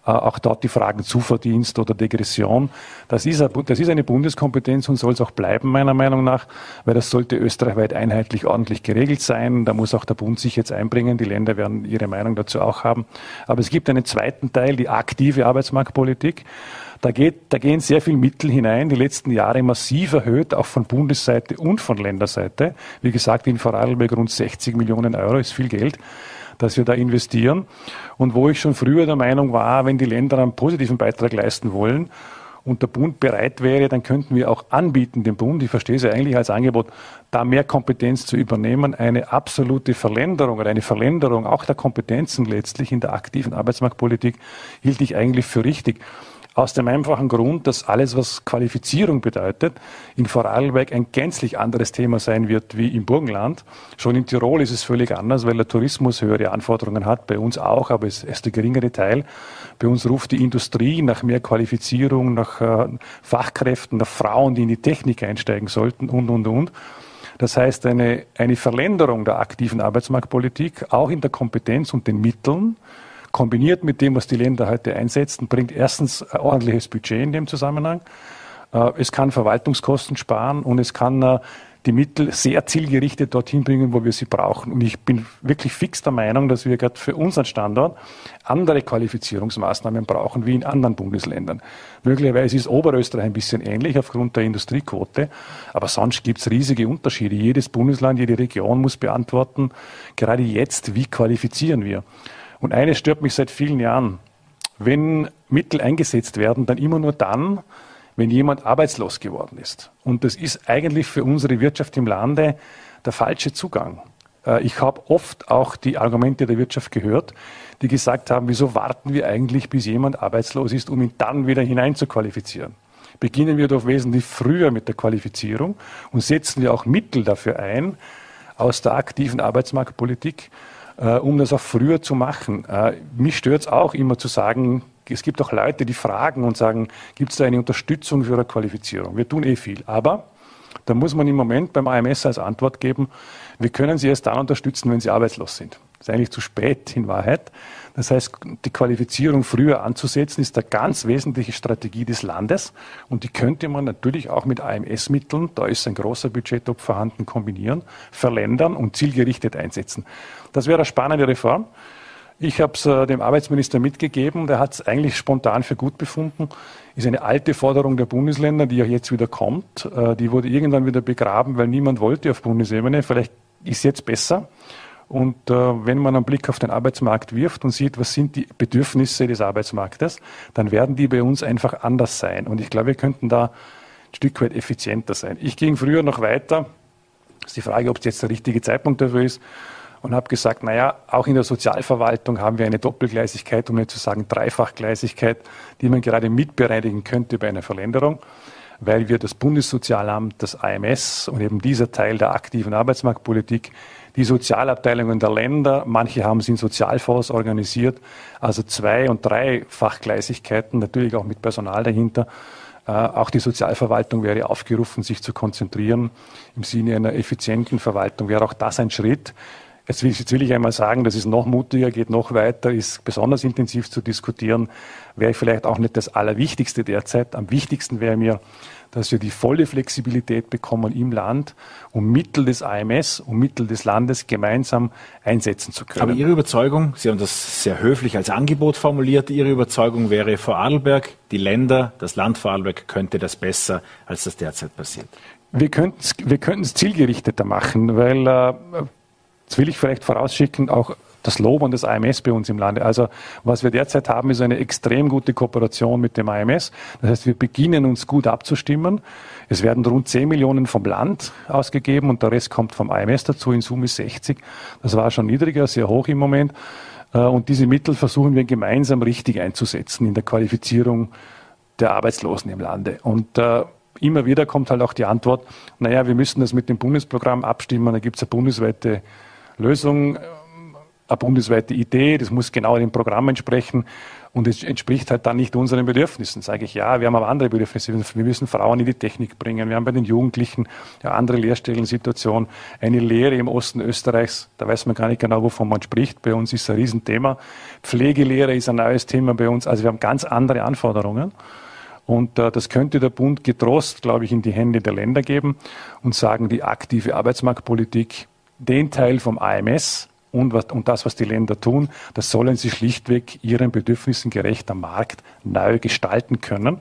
Speaker 2: Äh, auch dort die Fragen Zuverdienst oder Degression. Das ist, das ist eine Bundeskompetenz und soll es auch bleiben, meiner Meinung nach, weil das sollte österreichweit einheitlich ordentlich geregelt sein. Da muss auch der Bund sich jetzt einbringen. Die Länder werden ihre Meinung dazu auch haben. Aber es gibt einen zweiten Teil, die aktive Arbeitsmarktpolitik. Da, geht, da gehen sehr viel Mittel hinein, die letzten Jahre massiv erhöht, auch von Bundesseite und von Länderseite. Wie gesagt, in Vorarlberg rund 60 Millionen Euro ist viel Geld dass wir da investieren. Und wo ich schon früher der Meinung war, wenn die Länder einen positiven Beitrag leisten wollen und der Bund bereit wäre, dann könnten wir auch anbieten, dem Bund, ich verstehe es ja eigentlich als Angebot, da mehr Kompetenz zu übernehmen, eine absolute Verländerung oder eine Verländerung auch der Kompetenzen letztlich in der aktiven Arbeitsmarktpolitik hielt ich eigentlich für richtig. Aus dem einfachen Grund, dass alles, was Qualifizierung bedeutet, in Vorarlberg ein gänzlich anderes Thema sein wird wie im Burgenland. Schon in Tirol ist es völlig anders, weil der Tourismus höhere Anforderungen hat, bei uns auch, aber es ist der geringere Teil. Bei uns ruft die Industrie nach mehr Qualifizierung, nach äh, Fachkräften, nach Frauen, die in die Technik einsteigen sollten und, und, und. Das heißt, eine, eine Verländerung der aktiven Arbeitsmarktpolitik, auch in der Kompetenz und den Mitteln, kombiniert mit dem, was die Länder heute einsetzen, bringt erstens ein ordentliches Budget in dem Zusammenhang. Äh, es kann Verwaltungskosten sparen und es kann äh, die Mittel sehr zielgerichtet dorthin bringen, wo wir sie brauchen. Und ich bin wirklich fix der Meinung, dass wir gerade für unseren Standort andere Qualifizierungsmaßnahmen brauchen wie in anderen Bundesländern. Möglicherweise ist Oberösterreich ein bisschen ähnlich aufgrund der Industriequote, aber sonst gibt es riesige Unterschiede. Jedes Bundesland, jede Region muss beantworten, gerade jetzt, wie qualifizieren wir. Und eines stört mich seit vielen Jahren. Wenn Mittel eingesetzt werden, dann immer nur dann, wenn jemand arbeitslos geworden ist. Und das ist eigentlich für unsere Wirtschaft im Lande der falsche Zugang. Äh, ich habe oft auch die Argumente der Wirtschaft gehört, die gesagt haben, wieso warten wir eigentlich, bis jemand arbeitslos ist, um ihn dann wieder hineinzuqualifizieren. Beginnen wir doch wesentlich früher mit der Qualifizierung und setzen wir auch Mittel dafür ein aus der aktiven Arbeitsmarktpolitik, äh, um das auch früher zu machen. Äh, mich stört es auch immer zu sagen, es gibt auch Leute, die fragen und sagen, gibt es da eine Unterstützung für eine Qualifizierung? Wir tun eh viel. Aber da muss man im Moment beim AMS als Antwort geben, wir können sie erst dann unterstützen, wenn sie arbeitslos sind. Das ist eigentlich zu spät in Wahrheit. Das heißt, die Qualifizierung früher anzusetzen, ist eine ganz wesentliche Strategie des Landes. Und die könnte man natürlich auch mit AMS-Mitteln, da ist ein großer Budgettopf vorhanden, kombinieren, verländern und zielgerichtet einsetzen. Das wäre eine spannende Reform. Ich habe es äh, dem Arbeitsminister mitgegeben. Der hat es eigentlich spontan für gut befunden. Ist eine alte Forderung der Bundesländer, die ja jetzt wieder kommt. Äh, die wurde irgendwann wieder begraben, weil niemand wollte auf Bundesebene. Vielleicht ist jetzt besser. Und äh, wenn man einen Blick auf den Arbeitsmarkt wirft und sieht, was sind die Bedürfnisse des Arbeitsmarktes, dann werden die bei uns einfach anders sein. Und ich glaube, wir könnten da ein Stück weit effizienter sein. Ich ging früher noch weiter. Das ist die Frage, ob es jetzt der richtige Zeitpunkt dafür ist. Und habe gesagt, naja, auch in der Sozialverwaltung haben wir eine Doppelgleisigkeit, um nicht zu sagen Dreifachgleisigkeit, die man gerade mitbereinigen könnte bei einer Verländerung weil wir das Bundessozialamt, das AMS und eben dieser Teil der aktiven Arbeitsmarktpolitik die Sozialabteilungen der Länder, manche haben sie in Sozialfonds organisiert, also zwei- und dreifachgleisigkeiten, natürlich auch mit Personal dahinter. Äh, auch die Sozialverwaltung wäre aufgerufen, sich zu konzentrieren. Im Sinne einer effizienten Verwaltung wäre auch das ein Schritt. Jetzt will, jetzt will ich einmal sagen, das ist noch mutiger, geht noch weiter, ist besonders intensiv zu diskutieren, wäre vielleicht auch nicht das Allerwichtigste derzeit. Am wichtigsten wäre mir, dass wir die volle Flexibilität bekommen im Land, um Mittel des AMS, um Mittel des Landes gemeinsam einsetzen zu können.
Speaker 1: Aber Ihre Überzeugung, Sie haben das sehr höflich als Angebot formuliert, Ihre Überzeugung wäre, Vorarlberg, die Länder, das Land Vorarlberg könnte das besser, als das derzeit passiert.
Speaker 2: Wir könnten es wir zielgerichteter machen, weil, äh, das will ich vielleicht vorausschicken, auch das Lob an das AMS bei uns im Lande. Also was wir derzeit haben, ist eine extrem gute Kooperation mit dem AMS. Das heißt, wir beginnen uns gut abzustimmen. Es werden rund 10 Millionen vom Land ausgegeben und der Rest kommt vom AMS dazu. In Summe 60. Das war schon niedriger, sehr hoch im Moment. Äh, und diese Mittel versuchen wir gemeinsam richtig einzusetzen in der Qualifizierung der Arbeitslosen im Lande. Und äh, immer wieder kommt halt auch die Antwort, naja, wir müssen das mit dem Bundesprogramm abstimmen, da gibt es eine bundesweite Lösung eine bundesweite Idee, das muss genau dem Programm entsprechen und es entspricht halt dann nicht unseren Bedürfnissen. Sage ich, ja, wir haben aber andere Bedürfnisse. Wir müssen Frauen in die Technik bringen. Wir haben bei den Jugendlichen eine andere Lehrstellensituation. Eine Lehre im Osten Österreichs, da weiß man gar nicht genau, wovon man spricht. Bei uns ist ein Riesenthema. Pflegelehre ist ein neues Thema bei uns. Also wir haben ganz andere Anforderungen. Und äh, das könnte der Bund getrost, glaube ich, in die Hände der Länder geben und sagen, die aktive Arbeitsmarktpolitik, den Teil vom AMS, und, was, und das, was die Länder tun, das sollen sie schlichtweg ihren Bedürfnissen gerecht am Markt neu gestalten können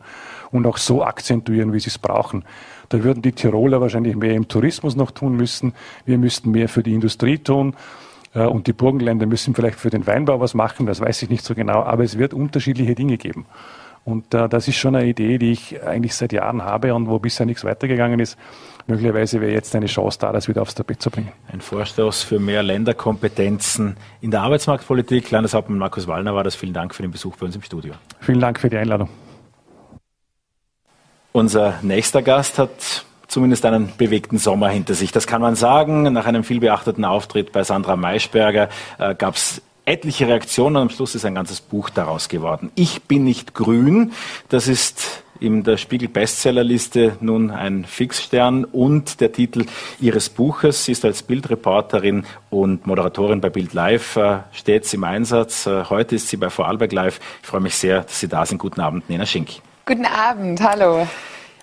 Speaker 2: und auch so akzentuieren, wie sie es brauchen. Da würden die Tiroler wahrscheinlich mehr im Tourismus noch tun müssen. Wir müssten mehr für die Industrie tun. Äh, und die Burgenländer müssen vielleicht für den Weinbau was machen, das weiß ich nicht so genau, aber es wird unterschiedliche Dinge geben. Und äh, das ist schon eine Idee, die ich eigentlich seit Jahren habe und wo bisher nichts weitergegangen ist. Möglicherweise wäre jetzt eine Chance da, das wieder aufs Tapet zu bringen.
Speaker 1: Ein Vorstoß für mehr Länderkompetenzen in der Arbeitsmarktpolitik. Landeshauptmann Markus Wallner war das. Vielen Dank für den Besuch bei uns im Studio.
Speaker 2: Vielen Dank für die Einladung.
Speaker 1: Unser nächster Gast hat zumindest einen bewegten Sommer hinter sich. Das kann man sagen. Nach einem vielbeachteten Auftritt bei Sandra Maischberger äh, gab es etliche Reaktionen und am Schluss ist ein ganzes Buch daraus geworden. Ich bin nicht grün, das ist in der Spiegel Bestsellerliste nun ein Fixstern und der Titel ihres Buches. Sie ist als Bildreporterin und Moderatorin bei Bild Live äh, stets im Einsatz. Äh, heute ist sie bei Vorarlberg Live. Ich freue mich sehr, dass Sie da sind. Guten Abend, Nena Schink.
Speaker 3: Guten Abend, hallo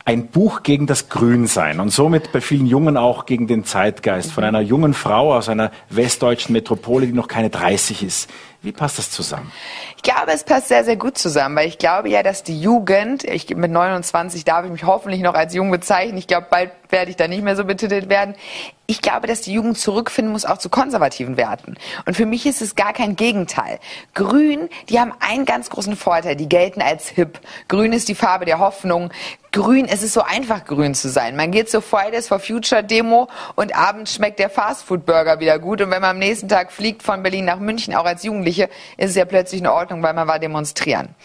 Speaker 1: ein Buch gegen das Grünsein und somit bei vielen Jungen auch gegen den Zeitgeist von einer jungen Frau aus einer westdeutschen Metropole, die noch keine 30 ist. Wie passt das zusammen?
Speaker 3: Ich glaube, es passt sehr, sehr gut zusammen, weil ich glaube ja, dass die Jugend, ich mit 29 darf ich mich hoffentlich noch als jung bezeichnen, ich glaube, bald werde ich da nicht mehr so betitelt werden. Ich glaube, dass die Jugend zurückfinden muss auch zu konservativen Werten. Und für mich ist es gar kein Gegenteil. Grün, die haben einen ganz großen Vorteil, die gelten als hip. Grün ist die Farbe der Hoffnung. Grün, es ist so einfach, grün zu sein. Man geht zur Fridays for Future Demo und abends schmeckt der Fastfood-Burger wieder gut. Und wenn man am nächsten Tag fliegt von Berlin nach München, auch als Jugendliche, ist es ja plötzlich in Ordnung, weil man war demonstrieren.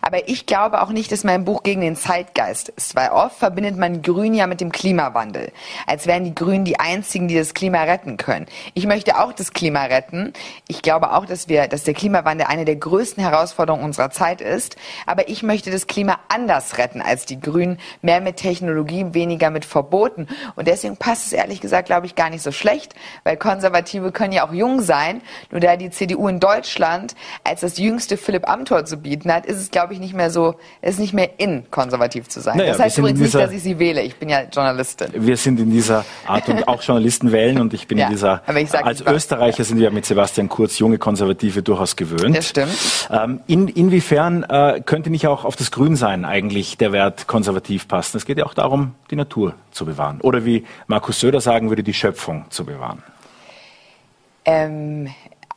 Speaker 3: Aber ich glaube auch nicht, dass mein Buch gegen den Zeitgeist ist, weil oft verbindet man Grün ja mit dem Klimawandel. Als wären die Grünen die einzigen, die das Klima retten können. Ich möchte auch das Klima retten. Ich glaube auch, dass wir, dass der Klimawandel eine der größten Herausforderungen unserer Zeit ist. Aber ich möchte das Klima anders retten als die Grünen mehr mit Technologie, weniger mit Verboten. Und deswegen passt es ehrlich gesagt, glaube ich, gar nicht so schlecht, weil Konservative können ja auch jung sein. Nur da die CDU in Deutschland als das jüngste Philipp Amthor zu bieten hat, ist es, glaube ich, nicht mehr so, ist nicht mehr in, konservativ zu sein. Naja, das heißt übrigens nicht, dass ich sie wähle. Ich bin ja Journalistin.
Speaker 1: Wir sind in dieser Art und auch Journalisten wählen und ich bin ja, in dieser, sag, als Österreicher sind wir mit Sebastian Kurz junge Konservative durchaus gewöhnt.
Speaker 3: Das stimmt.
Speaker 1: Ähm, in, inwiefern äh, könnte nicht auch auf das Grünsein eigentlich der Wert konservativ passen? Es geht ja auch darum, die Natur zu bewahren. Oder wie Markus Söder sagen würde, die Schöpfung zu bewahren.
Speaker 3: Ähm,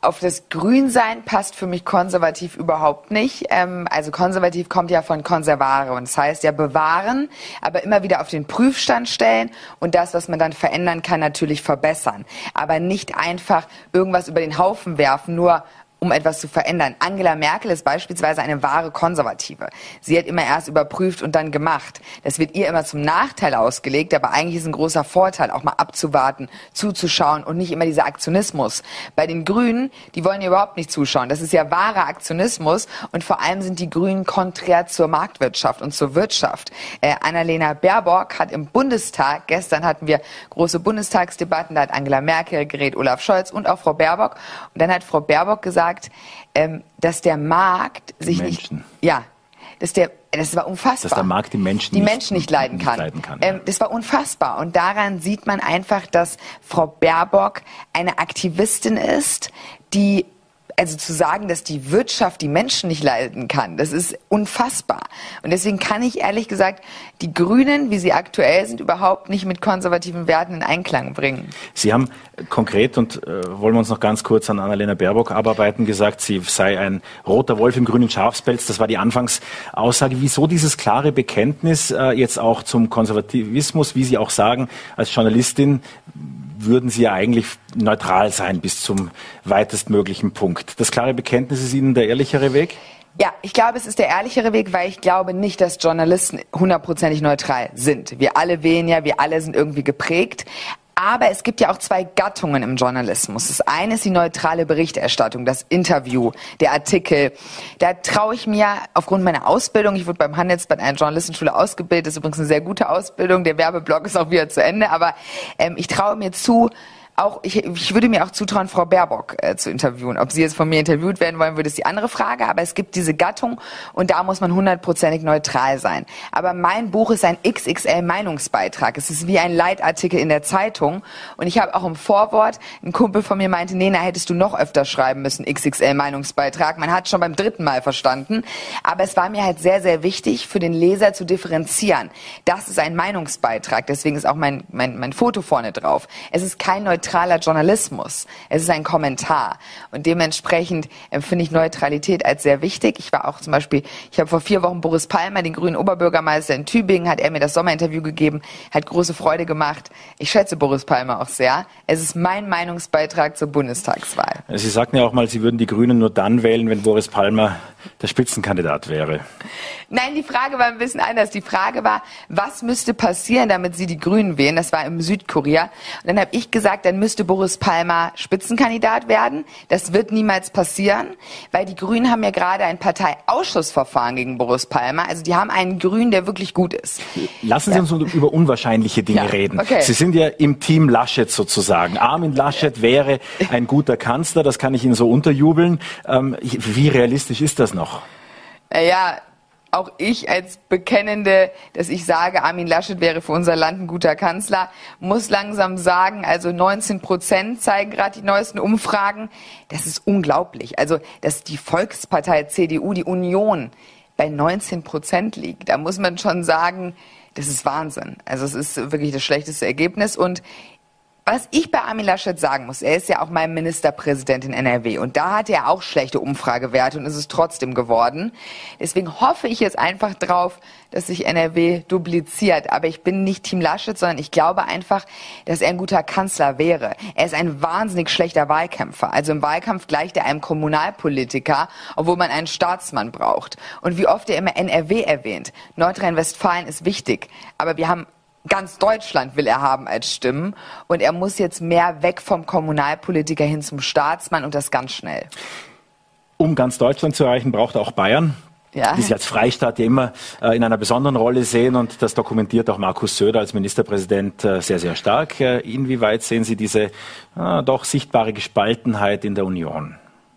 Speaker 3: auf das Grünsein passt für mich konservativ überhaupt nicht. Ähm, also konservativ kommt ja von Konservare und das heißt ja bewahren, aber immer wieder auf den Prüfstand stellen und das, was man dann verändern kann, natürlich verbessern. Aber nicht einfach irgendwas über den Haufen werfen, nur um etwas zu verändern. Angela Merkel ist beispielsweise eine wahre Konservative. Sie hat immer erst überprüft und dann gemacht. Das wird ihr immer zum Nachteil ausgelegt, aber eigentlich ist ein großer Vorteil, auch mal abzuwarten, zuzuschauen und nicht immer dieser Aktionismus. Bei den Grünen, die wollen ja überhaupt nicht zuschauen. Das ist ja wahrer Aktionismus und vor allem sind die Grünen konträr zur Marktwirtschaft und zur Wirtschaft. Äh, Annalena Baerbock hat im Bundestag, gestern hatten wir große Bundestagsdebatten, da hat Angela Merkel gerät Olaf Scholz und auch Frau Baerbock. Und dann hat Frau Baerbock gesagt, gesagt, ähm, dass der Markt sich nicht, ja, dass der, das war unfassbar.
Speaker 1: Dass der Markt die Menschen,
Speaker 3: die Menschen nicht, leiden kann. Nicht leiden kann ja. ähm, das war unfassbar. Und daran sieht man einfach, dass Frau Baerbock eine Aktivistin ist, die also zu sagen, dass die Wirtschaft die Menschen nicht leiden kann, das ist unfassbar. Und deswegen kann ich ehrlich gesagt die Grünen, wie sie aktuell sind, überhaupt nicht mit konservativen Werten in Einklang bringen.
Speaker 1: Sie haben konkret, und äh, wollen wir uns noch ganz kurz an Annalena Baerbock abarbeiten, gesagt, sie sei ein roter Wolf im grünen Schafspelz. Das war die Anfangsaussage. Wieso dieses klare Bekenntnis äh, jetzt auch zum Konservativismus, wie Sie auch sagen, als Journalistin, würden Sie ja eigentlich neutral sein bis zum weitestmöglichen Punkt. Das klare Bekenntnis ist Ihnen der ehrlichere Weg?
Speaker 3: Ja, ich glaube, es ist der ehrlichere Weg, weil ich glaube nicht, dass Journalisten hundertprozentig neutral sind. Wir alle wählen ja, wir alle sind irgendwie geprägt. Aber es gibt ja auch zwei Gattungen im Journalismus. Das eine ist die neutrale Berichterstattung, das Interview, der Artikel. Da traue ich mir aufgrund meiner Ausbildung, ich wurde beim Handelsblatt einer Journalistenschule ausgebildet, das ist übrigens eine sehr gute Ausbildung, der Werbeblock ist auch wieder zu Ende, aber ähm, ich traue mir zu, auch, ich, ich würde mir auch zutrauen, Frau Baerbock äh, zu interviewen. Ob sie jetzt von mir interviewt werden wollen würde, ist die andere Frage. Aber es gibt diese Gattung und da muss man hundertprozentig neutral sein. Aber mein Buch ist ein XXL-Meinungsbeitrag. Es ist wie ein Leitartikel in der Zeitung. Und ich habe auch im Vorwort, ein Kumpel von mir meinte, Nena, hättest du noch öfter schreiben müssen, XXL-Meinungsbeitrag. Man hat schon beim dritten Mal verstanden. Aber es war mir halt sehr, sehr wichtig, für den Leser zu differenzieren. Das ist ein Meinungsbeitrag. Deswegen ist auch mein, mein, mein Foto vorne drauf. Es ist kein neutraler neutraler Journalismus. Es ist ein Kommentar. Und dementsprechend empfinde ich Neutralität als sehr wichtig. Ich war auch zum Beispiel, ich habe vor vier Wochen Boris Palmer, den grünen Oberbürgermeister in Tübingen, hat er mir das Sommerinterview gegeben, hat große Freude gemacht. Ich schätze Boris Palmer auch sehr. Es ist mein Meinungsbeitrag zur Bundestagswahl.
Speaker 1: Sie sagten ja auch mal, Sie würden die Grünen nur dann wählen, wenn Boris Palmer der Spitzenkandidat wäre.
Speaker 3: Nein, die Frage war ein bisschen anders. Die Frage war, was müsste passieren, damit Sie die Grünen wählen? Das war im Südkorea. Und dann habe ich gesagt, dann müsste Boris Palmer Spitzenkandidat werden. Das wird niemals passieren, weil die Grünen haben ja gerade ein Parteiausschussverfahren gegen Boris Palmer. Also die haben einen Grünen, der wirklich gut ist.
Speaker 1: Lassen Sie ja. uns über unwahrscheinliche Dinge ja, reden. Okay. Sie sind ja im Team Laschet sozusagen. Armin Laschet wäre ein guter Kanzler, das kann ich Ihnen so unterjubeln. Ähm, wie realistisch ist das noch?
Speaker 3: Ja, auch ich als Bekennende, dass ich sage, Armin Laschet wäre für unser Land ein guter Kanzler, muss langsam sagen, also 19 Prozent zeigen gerade die neuesten Umfragen. Das ist unglaublich. Also, dass die Volkspartei CDU, die Union, bei 19 Prozent liegt, da muss man schon sagen, das ist Wahnsinn. Also es ist wirklich das schlechteste Ergebnis und was ich bei Armin Laschet sagen muss, er ist ja auch mein Ministerpräsident in NRW und da hat er auch schlechte Umfragewerte und ist es trotzdem geworden. Deswegen hoffe ich jetzt einfach drauf, dass sich NRW dupliziert. Aber ich bin nicht Team Laschet, sondern ich glaube einfach, dass er ein guter Kanzler wäre. Er ist ein wahnsinnig schlechter Wahlkämpfer. Also im Wahlkampf gleicht er einem Kommunalpolitiker, obwohl man einen Staatsmann braucht. Und wie oft er immer NRW erwähnt. Nordrhein-Westfalen ist wichtig. Aber wir haben ganz Deutschland will er haben als Stimmen. Und er muss jetzt mehr weg vom Kommunalpolitiker hin zum Staatsmann und das ganz schnell.
Speaker 1: Um ganz Deutschland zu erreichen, braucht er auch Bayern. ja. die Sie als Freistaat ja immer äh, in einer besonderen Rolle sehen und das dokumentiert auch Markus Söder als Ministerpräsident äh, sehr, sehr stark. Äh, inwieweit sehen Sie diese äh, doch sichtbare Gespaltenheit in der Union?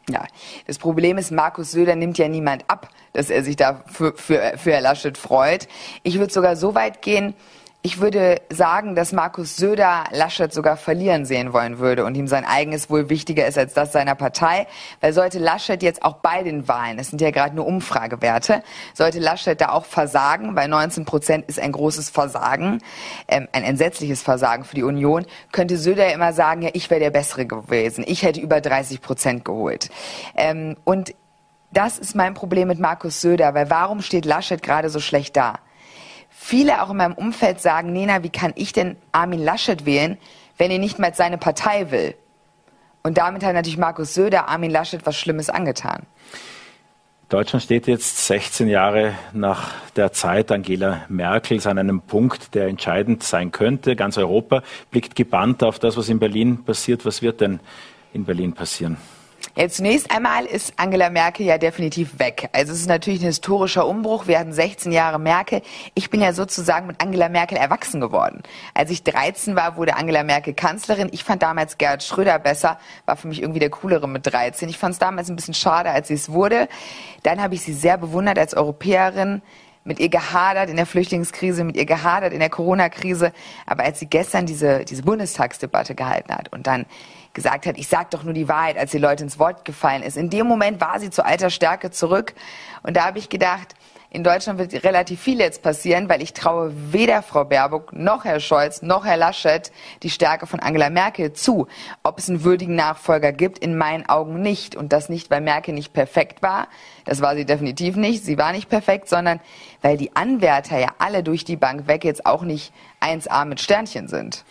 Speaker 3: Ja, das Problem ist, Markus Söder nimmt ja niemand ab, dass er sich da für, für, für Herr Laschet freut. Ich würde sogar so weit gehen, ich würde sagen, dass Markus Söder Laschet sogar verlieren sehen wollen würde und ihm sein eigenes wohl wichtiger ist als das seiner Partei. Weil sollte Laschet jetzt auch bei den Wahlen, das sind ja gerade nur Umfragewerte, sollte Laschet da auch versagen, weil 19 Prozent ist ein großes Versagen, ähm, ein entsetzliches Versagen für die Union, könnte Söder immer sagen, ja, ich wäre der Bessere gewesen, ich hätte über 30 Prozent geholt. Ähm, und das ist mein Problem mit Markus Söder, weil warum steht Laschet gerade so schlecht da? Viele auch in meinem Umfeld sagen, Nena, wie kann ich denn Armin Laschet wählen, wenn er nicht mal seine Partei will? Und damit hat natürlich Markus Söder Armin Laschet was Schlimmes angetan.
Speaker 1: Deutschland steht jetzt 16 Jahre nach der Zeit Angela Merkels an einem Punkt, der entscheidend sein könnte. Ganz Europa blickt gebannt auf das, was in Berlin passiert. Was wird denn in Berlin passieren?
Speaker 3: Ja, zunächst einmal ist Angela Merkel ja definitiv weg. Also es ist natürlich ein historischer Umbruch. Wir hatten 16 Jahre Merkel. Ich bin ja sozusagen mit Angela Merkel erwachsen geworden. Als ich 13 war, wurde Angela Merkel Kanzlerin. Ich fand damals Gerhard Schröder besser, war für mich irgendwie der coolere mit 13. Ich fand es damals ein bisschen schade, als sie es wurde. Dann habe ich sie sehr bewundert als Europäerin mit ihr gehadert in der Flüchtlingskrise, mit ihr gehadert in der Corona-Krise. Aber als sie gestern diese, diese Bundestagsdebatte gehalten hat und dann gesagt hat, ich sag doch nur die Wahrheit, als die Leute ins Wort gefallen ist. In dem Moment war sie zu alter Stärke zurück. Und da habe ich gedacht, in Deutschland wird relativ viel jetzt passieren, weil ich traue weder Frau Baerbock noch Herr Scholz noch Herr Laschet die Stärke von Angela Merkel zu. Ob es einen würdigen Nachfolger gibt, in meinen Augen nicht. Und das nicht, weil Merkel nicht perfekt war. Das war sie definitiv nicht. Sie war nicht perfekt, sondern weil die Anwärter ja alle durch die Bank weg jetzt auch nicht 1a mit Sternchen sind.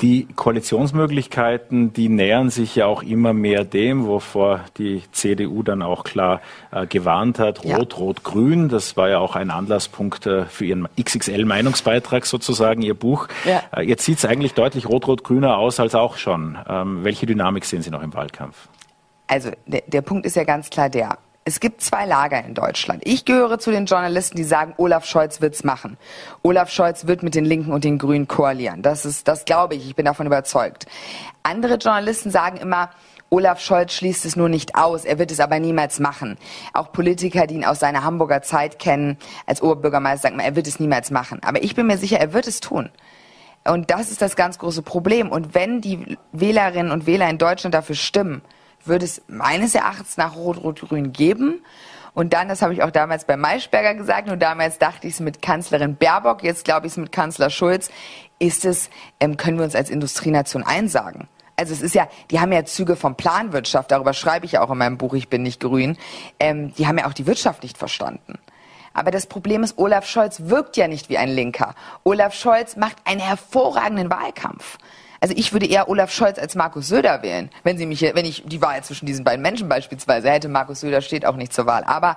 Speaker 1: Die Koalitionsmöglichkeiten, die nähern sich ja auch immer mehr dem, wovor die CDU dann auch klar äh, gewarnt hat. Rot, ja. Rot, Grün. Das war ja auch ein Anlasspunkt äh, für Ihren XXL-Meinungsbeitrag sozusagen, Ihr Buch. Ja. Äh, jetzt sieht es eigentlich deutlich rot, rot, grüner aus als auch schon. Ähm, welche Dynamik sehen Sie noch im Wahlkampf?
Speaker 3: Also der, der Punkt ist ja ganz klar der es gibt zwei Lager in Deutschland. Ich gehöre zu den Journalisten, die sagen, Olaf Scholz wird's machen. Olaf Scholz wird mit den Linken und den Grünen koalieren. Das ist, das glaube ich. Ich bin davon überzeugt. Andere Journalisten sagen immer, Olaf Scholz schließt es nur nicht aus, er wird es aber niemals machen. Auch Politiker, die ihn aus seiner Hamburger Zeit kennen, als Oberbürgermeister, sagen, er wird es niemals machen. Aber ich bin mir sicher, er wird es tun. Und das ist das ganz große Problem. Und wenn die Wählerinnen und Wähler in Deutschland dafür stimmen, würde es meines Erachtens nach Rot-Rot-Grün geben. Und dann, das habe ich auch damals bei Maischberger gesagt, nur damals dachte ich es mit Kanzlerin Baerbock, jetzt glaube ich es mit Kanzler Schulz, ist es, ähm, können wir uns als Industrienation einsagen. Also es ist ja, die haben ja Züge von Planwirtschaft, darüber schreibe ich ja auch in meinem Buch, ich bin nicht grün, ähm, die haben ja auch die Wirtschaft nicht verstanden. Aber das Problem ist, Olaf Scholz wirkt ja nicht wie ein Linker. Olaf Scholz macht einen hervorragenden Wahlkampf. Also ich würde eher Olaf Scholz als Markus Söder wählen, wenn sie mich, wenn ich die Wahl zwischen diesen beiden Menschen beispielsweise hätte. Markus Söder steht auch nicht zur Wahl. Aber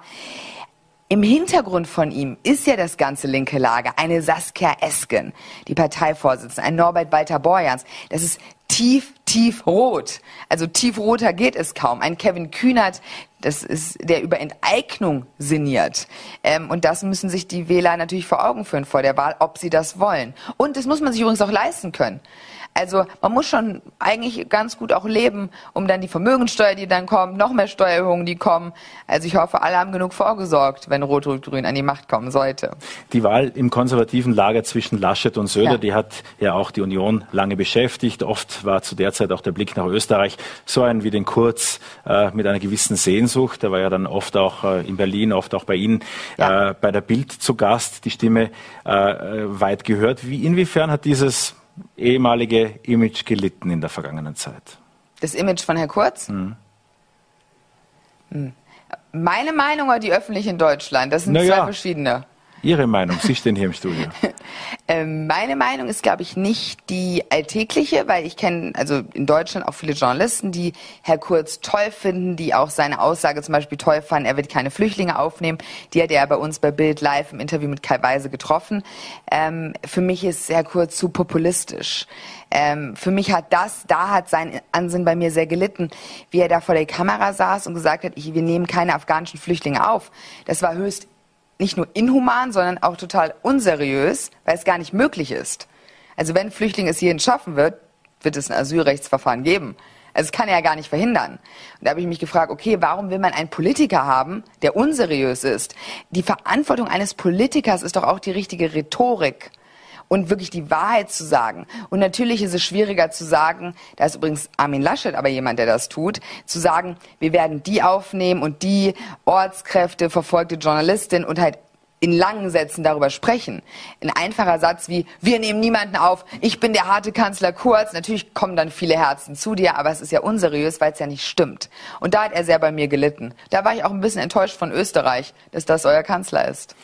Speaker 3: im Hintergrund von ihm ist ja das ganze linke Lager. Eine Saskia Esken, die Parteivorsitzende, ein Norbert Walter Borjans. Das ist tief, tief rot. Also tiefroter geht es kaum. Ein Kevin Kühnert, das ist, der über Enteignung sinniert. Ähm, und das müssen sich die Wähler natürlich vor Augen führen vor der Wahl, ob sie das wollen. Und das muss man sich übrigens auch leisten können. Also man muss schon eigentlich ganz gut auch leben, um dann die Vermögensteuer, die dann kommt, noch mehr Steuererhöhungen, die kommen. Also ich hoffe, alle haben genug vorgesorgt, wenn Rot-Rot-Grün an die Macht kommen sollte.
Speaker 1: Die Wahl im konservativen Lager zwischen Laschet und Söder, ja. die hat ja auch die Union lange beschäftigt. Oft war zu der Zeit auch der Blick nach Österreich so ein wie den Kurz äh, mit einer gewissen Sehnsucht. Der war ja dann oft auch äh, in Berlin, oft auch bei Ihnen ja. äh, bei der Bild zu Gast, die Stimme äh, äh, weit gehört. Wie inwiefern hat dieses ehemalige Image gelitten in der vergangenen Zeit?
Speaker 3: Das Image von Herrn Kurz? Mhm. Meine Meinung oder die öffentliche in Deutschland? Das sind naja, zwei verschiedene.
Speaker 1: Ihre Meinung, Sie stehen hier im Studio.
Speaker 3: Ähm, meine Meinung ist, glaube ich, nicht die alltägliche, weil ich kenne also in Deutschland auch viele Journalisten, die Herr Kurz toll finden, die auch seine Aussage zum Beispiel toll fanden, er wird keine Flüchtlinge aufnehmen. Die hat er bei uns bei Bild live im Interview mit Kai Weise getroffen. Ähm, für mich ist Herr Kurz zu populistisch. Ähm, für mich hat das, da hat sein Ansinn bei mir sehr gelitten, wie er da vor der Kamera saß und gesagt hat, ich, wir nehmen keine afghanischen Flüchtlinge auf. Das war höchst nicht nur inhuman, sondern auch total unseriös, weil es gar nicht möglich ist. Also wenn Flüchtling es hierhin schaffen wird, wird es ein Asylrechtsverfahren geben. Also es kann er ja gar nicht verhindern. Und da habe ich mich gefragt, okay, warum will man einen Politiker haben, der unseriös ist? Die Verantwortung eines Politikers ist doch auch die richtige Rhetorik und wirklich die Wahrheit zu sagen. Und natürlich ist es schwieriger zu sagen, da ist übrigens Armin Laschet aber jemand, der das tut, zu sagen, wir werden die aufnehmen und die Ortskräfte, verfolgte Journalistin und halt in langen Sätzen darüber sprechen. Ein einfacher Satz wie, wir nehmen niemanden auf, ich bin der harte Kanzler Kurz. Natürlich kommen dann viele Herzen zu dir, aber es ist ja unseriös, weil es ja nicht stimmt. Und da hat er sehr bei mir gelitten. Da war ich auch ein bisschen enttäuscht von Österreich, dass das euer Kanzler ist.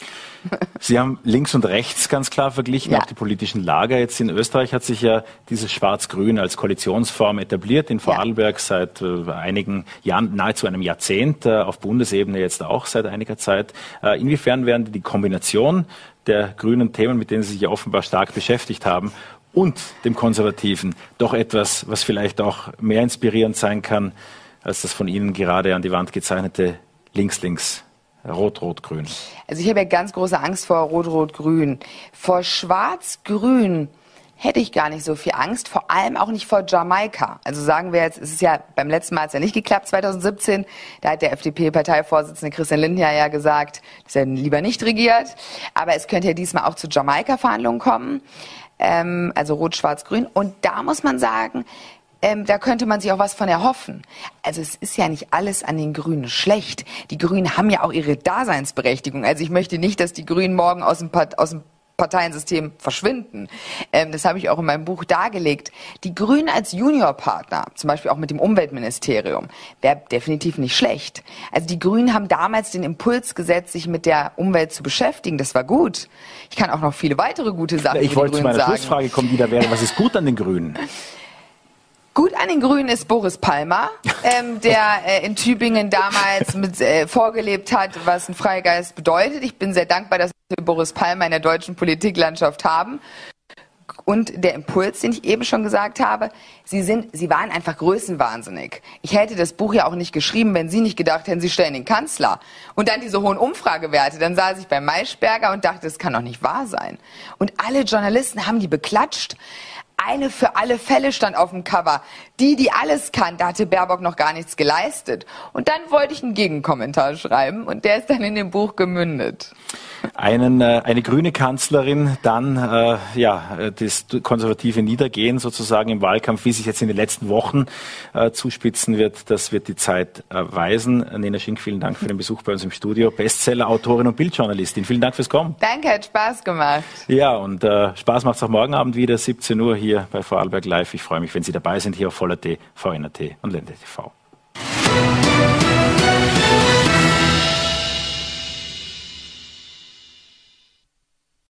Speaker 1: Sie haben links und rechts ganz klar verglichen, ja. auch die politischen Lager. Jetzt in Österreich hat sich ja dieses Schwarz-Grün als Koalitionsform etabliert, in Vorarlberg ja. seit äh, einigen Jahren, nahezu einem Jahrzehnt, äh, auf Bundesebene jetzt auch seit einiger Zeit. Äh, inwiefern werden die Kombination der grünen Themen, mit denen Sie sich ja offenbar stark beschäftigt haben, und dem Konservativen doch etwas, was vielleicht auch mehr inspirierend sein kann, als das von Ihnen gerade an die Wand gezeichnete Links-Links Rot-Rot-Grün.
Speaker 3: Also ich habe ja ganz große Angst vor Rot-Rot-Grün. Vor Schwarz-Grün hätte ich gar nicht so viel Angst, vor allem auch nicht vor Jamaika. Also sagen wir jetzt, es ist ja beim letzten Mal hat es ja nicht geklappt, 2017, da hat der FDP-Parteivorsitzende Christian Lindner ja gesagt, dass er lieber nicht regiert, aber es könnte ja diesmal auch zu Jamaika-Verhandlungen kommen, ähm, also Rot-Schwarz-Grün. Und da muss man sagen, ähm, da könnte man sich auch was von erhoffen. Also es ist ja nicht alles an den Grünen schlecht. Die Grünen haben ja auch ihre Daseinsberechtigung. Also ich möchte nicht, dass die Grünen morgen aus dem, aus dem Parteiensystem verschwinden. Ähm, das habe ich auch in meinem Buch dargelegt. Die Grünen als Juniorpartner, zum Beispiel auch mit dem Umweltministerium, wäre definitiv nicht schlecht. Also die Grünen haben damals den Impuls gesetzt, sich mit der Umwelt zu beschäftigen. Das war gut. Ich kann auch noch viele weitere gute Sachen
Speaker 1: Ich wollte zu meiner sagen. Schlussfrage kommen, die da wäre. Was ist gut an den Grünen?
Speaker 3: Gut an den Grünen ist Boris Palmer, ähm, der äh, in Tübingen damals mit, äh, vorgelebt hat, was ein Freigeist bedeutet. Ich bin sehr dankbar, dass wir Boris Palmer in der deutschen Politiklandschaft haben. Und der Impuls, den ich eben schon gesagt habe, Sie sind, Sie waren einfach größenwahnsinnig. Ich hätte das Buch ja auch nicht geschrieben, wenn Sie nicht gedacht hätten, Sie stellen den Kanzler. Und dann diese hohen Umfragewerte. Dann saß ich bei Maischberger und dachte, das kann doch nicht wahr sein. Und alle Journalisten haben die beklatscht eine für alle Fälle stand auf dem Cover. Die, die alles kann, da hatte Baerbock noch gar nichts geleistet. Und dann wollte ich einen Gegenkommentar schreiben und der ist dann in dem Buch gemündet.
Speaker 1: Einen, äh, eine grüne Kanzlerin, dann äh, ja, das konservative Niedergehen sozusagen im Wahlkampf, wie sich jetzt in den letzten Wochen äh, zuspitzen wird, das wird die Zeit äh, weisen. Nena Schink, vielen Dank für den Besuch bei uns im Studio. Bestseller, Autorin und Bildjournalistin. Vielen Dank fürs Kommen.
Speaker 3: Danke, hat Spaß gemacht.
Speaker 1: Ja, und äh, Spaß macht es auch morgen Abend wieder, 17 Uhr hier bei Vorarlberg Live. Ich freue mich, wenn Sie dabei sind, hier auf Voller.t, VNRT und Lende TV.